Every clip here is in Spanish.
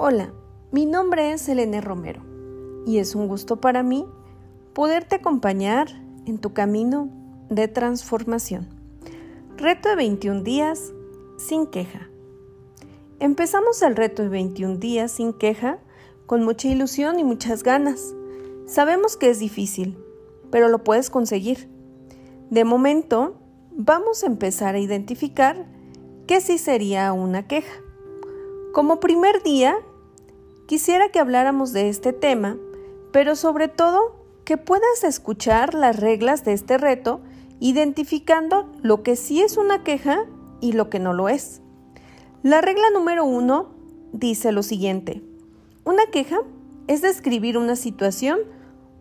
Hola, mi nombre es Elena Romero y es un gusto para mí poderte acompañar en tu camino de transformación. Reto de 21 días sin queja. Empezamos el reto de 21 días sin queja con mucha ilusión y muchas ganas. Sabemos que es difícil, pero lo puedes conseguir. De momento, vamos a empezar a identificar qué sí sería una queja. Como primer día, quisiera que habláramos de este tema, pero sobre todo que puedas escuchar las reglas de este reto, identificando lo que sí es una queja y lo que no lo es. La regla número uno dice lo siguiente. Una queja es describir una situación,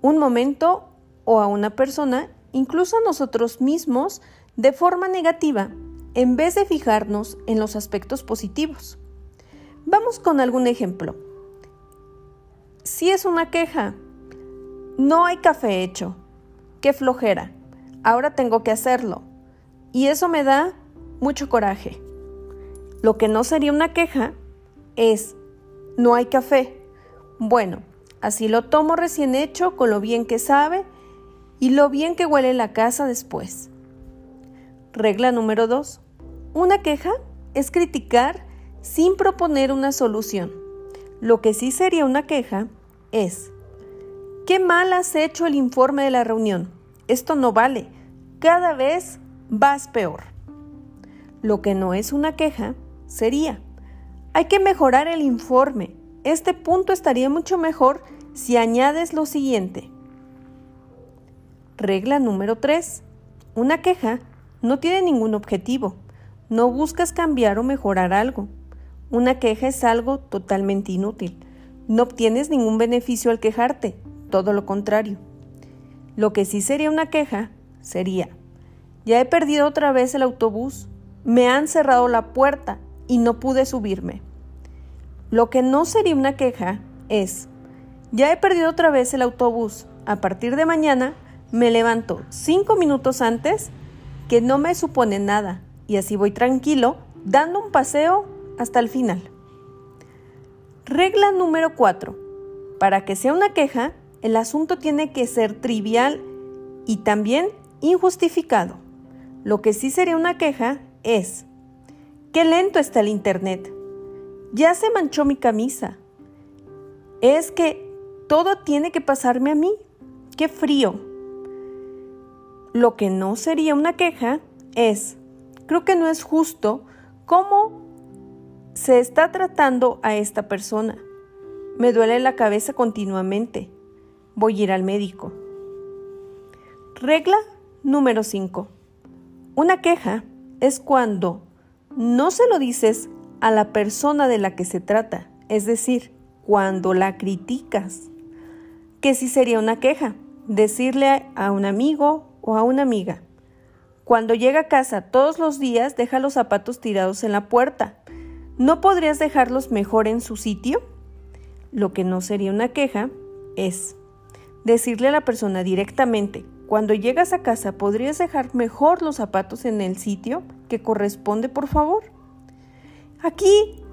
un momento o a una persona, incluso a nosotros mismos, de forma negativa, en vez de fijarnos en los aspectos positivos. Vamos con algún ejemplo. Si es una queja, no hay café hecho, qué flojera, ahora tengo que hacerlo. Y eso me da mucho coraje. Lo que no sería una queja es, no hay café. Bueno, así lo tomo recién hecho con lo bien que sabe y lo bien que huele la casa después. Regla número 2. Una queja es criticar sin proponer una solución. Lo que sí sería una queja es, qué mal has hecho el informe de la reunión. Esto no vale. Cada vez vas peor. Lo que no es una queja sería, hay que mejorar el informe. Este punto estaría mucho mejor si añades lo siguiente. Regla número 3. Una queja no tiene ningún objetivo. No buscas cambiar o mejorar algo. Una queja es algo totalmente inútil. No obtienes ningún beneficio al quejarte, todo lo contrario. Lo que sí sería una queja sería, ya he perdido otra vez el autobús, me han cerrado la puerta y no pude subirme. Lo que no sería una queja es, ya he perdido otra vez el autobús, a partir de mañana me levanto cinco minutos antes, que no me supone nada, y así voy tranquilo, dando un paseo hasta el final. Regla número 4. Para que sea una queja, el asunto tiene que ser trivial y también injustificado. Lo que sí sería una queja es, qué lento está el Internet. Ya se manchó mi camisa. Es que todo tiene que pasarme a mí. Qué frío. Lo que no sería una queja es, creo que no es justo cómo se está tratando a esta persona. Me duele la cabeza continuamente. Voy a ir al médico. Regla número 5. Una queja es cuando no se lo dices a la persona de la que se trata, es decir, cuando la criticas. Que si sería una queja, decirle a un amigo o a una amiga. Cuando llega a casa todos los días deja los zapatos tirados en la puerta ¿No podrías dejarlos mejor en su sitio? Lo que no sería una queja es decirle a la persona directamente, cuando llegas a casa, ¿podrías dejar mejor los zapatos en el sitio que corresponde, por favor? Aquí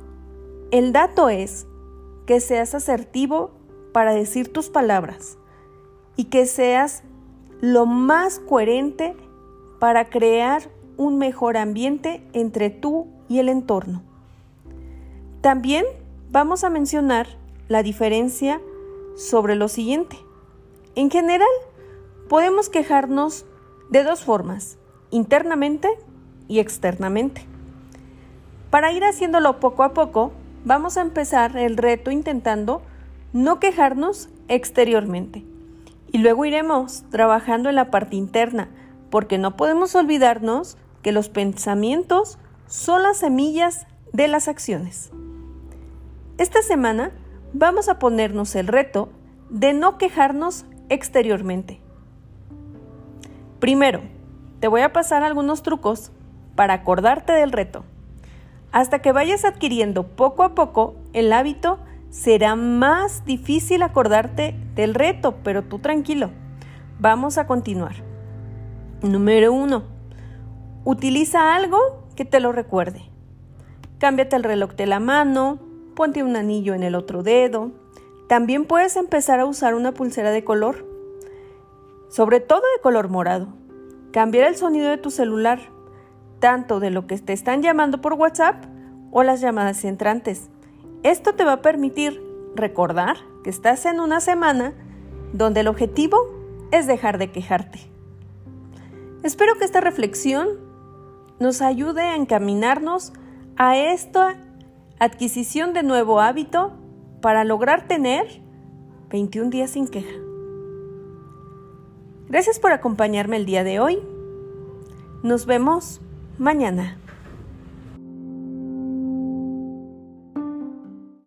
el dato es que seas asertivo para decir tus palabras y que seas lo más coherente para crear un mejor ambiente entre tú y el entorno. También vamos a mencionar la diferencia sobre lo siguiente. En general, podemos quejarnos de dos formas, internamente y externamente. Para ir haciéndolo poco a poco, vamos a empezar el reto intentando no quejarnos exteriormente. Y luego iremos trabajando en la parte interna, porque no podemos olvidarnos que los pensamientos son las semillas de las acciones. Esta semana vamos a ponernos el reto de no quejarnos exteriormente. Primero, te voy a pasar algunos trucos para acordarte del reto. Hasta que vayas adquiriendo poco a poco el hábito, será más difícil acordarte del reto, pero tú tranquilo. Vamos a continuar. Número 1. Utiliza algo que te lo recuerde. Cámbiate el reloj de la mano, ponte un anillo en el otro dedo. También puedes empezar a usar una pulsera de color, sobre todo de color morado. Cambiar el sonido de tu celular, tanto de lo que te están llamando por WhatsApp o las llamadas entrantes. Esto te va a permitir recordar que estás en una semana donde el objetivo es dejar de quejarte. Espero que esta reflexión nos ayude a encaminarnos a esta adquisición de nuevo hábito para lograr tener 21 días sin queja. Gracias por acompañarme el día de hoy. Nos vemos mañana.